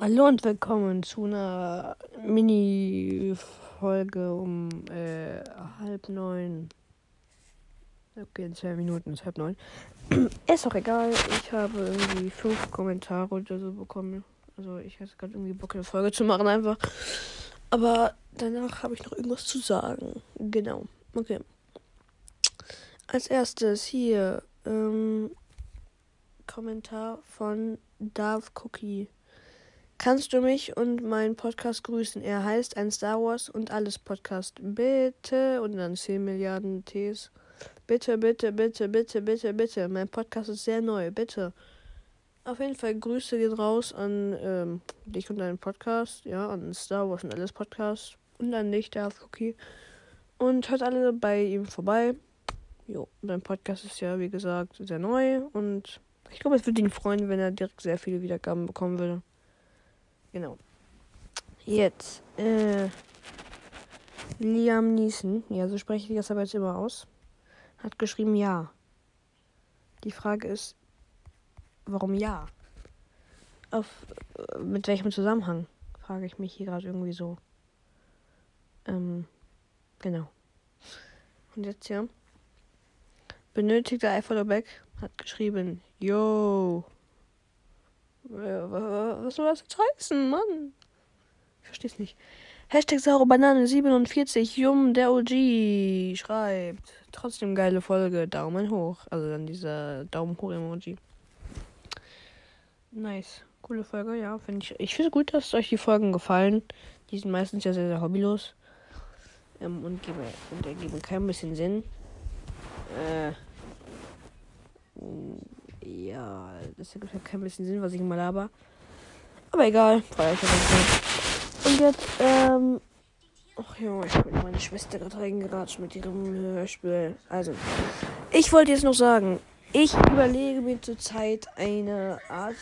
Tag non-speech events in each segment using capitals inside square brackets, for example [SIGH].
Hallo und willkommen zu einer Mini-Folge um äh, halb neun. Okay, in zwei Minuten ist halb neun. [CLEARS THROAT] ist auch egal. Ich habe irgendwie fünf Kommentare oder so bekommen. Also ich hatte gerade irgendwie Bock, eine Folge zu machen einfach. Aber danach habe ich noch irgendwas zu sagen. Genau. Okay. Als erstes hier ähm, Kommentar von Darth Cookie. Kannst du mich und meinen Podcast grüßen? Er heißt ein Star Wars und alles Podcast. Bitte und dann 10 Milliarden Ts. Bitte, bitte, bitte, bitte, bitte, bitte. Mein Podcast ist sehr neu. Bitte. Auf jeden Fall Grüße gehen raus an ähm, dich und deinen Podcast. Ja, an Star Wars und alles Podcast. Und an dich, der Cookie. Und hört alle bei ihm vorbei. Jo, dein Podcast ist ja, wie gesagt, sehr neu. Und ich glaube, es würde ihn freuen, wenn er direkt sehr viele Wiedergaben bekommen würde. Genau. Jetzt, äh, Liam Neeson, ja, so spreche ich das aber jetzt immer aus, hat geschrieben ja. Die Frage ist, warum ja? Auf, äh, mit welchem Zusammenhang? Frage ich mich hier gerade irgendwie so. Ähm, genau. Und jetzt hier. Benötigter Eifelberg hat geschrieben, yo, was soll das jetzt heißen, Mann? Ich versteh's nicht. Hashtag saure Banane 47, Jum der OG schreibt. Trotzdem geile Folge, Daumen hoch. Also dann dieser Daumen hoch Emoji. Nice. Coole Folge, ja, finde ich. Ich finde gut, dass euch die Folgen gefallen. Die sind meistens ja sehr, sehr hobbylos. Ähm, und, geben, und ergeben kein bisschen Sinn. Äh. Ja, das ergibt kein bisschen Sinn, was ich mal laber. Aber egal, Und jetzt, ähm. Ach ja, ich bin meine Schwester gerade reingeratscht mit ihrem Hörspiel. Also, ich wollte jetzt noch sagen, ich überlege mir zurzeit eine Art,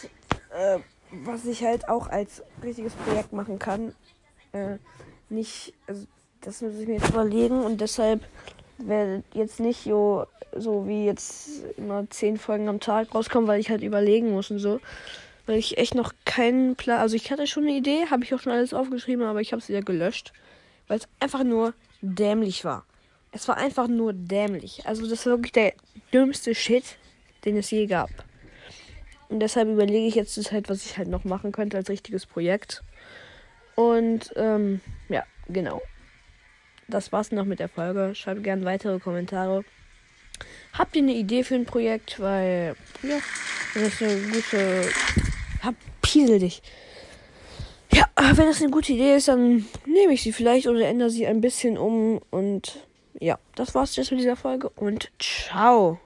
äh, was ich halt auch als richtiges Projekt machen kann. Äh, nicht, also, das muss ich mir jetzt überlegen und deshalb werde jetzt nicht so so wie jetzt immer zehn Folgen am Tag rauskommen, weil ich halt überlegen muss und so. Weil ich echt noch keinen Plan. Also ich hatte schon eine Idee, habe ich auch schon alles aufgeschrieben, aber ich habe es wieder gelöscht. Weil es einfach nur dämlich war. Es war einfach nur dämlich. Also das war wirklich der dümmste Shit, den es je gab. Und deshalb überlege ich jetzt das halt, was ich halt noch machen könnte als richtiges Projekt. Und ähm, ja, genau. Das war's noch mit der Folge. Schreibt gerne weitere Kommentare. Habt ihr eine Idee für ein Projekt? Weil, ja, das eine gute. Hab, piesel dich. Ja, wenn das eine gute Idee ist, dann nehme ich sie vielleicht oder ändere sie ein bisschen um. Und ja, das war's jetzt mit dieser Folge und ciao.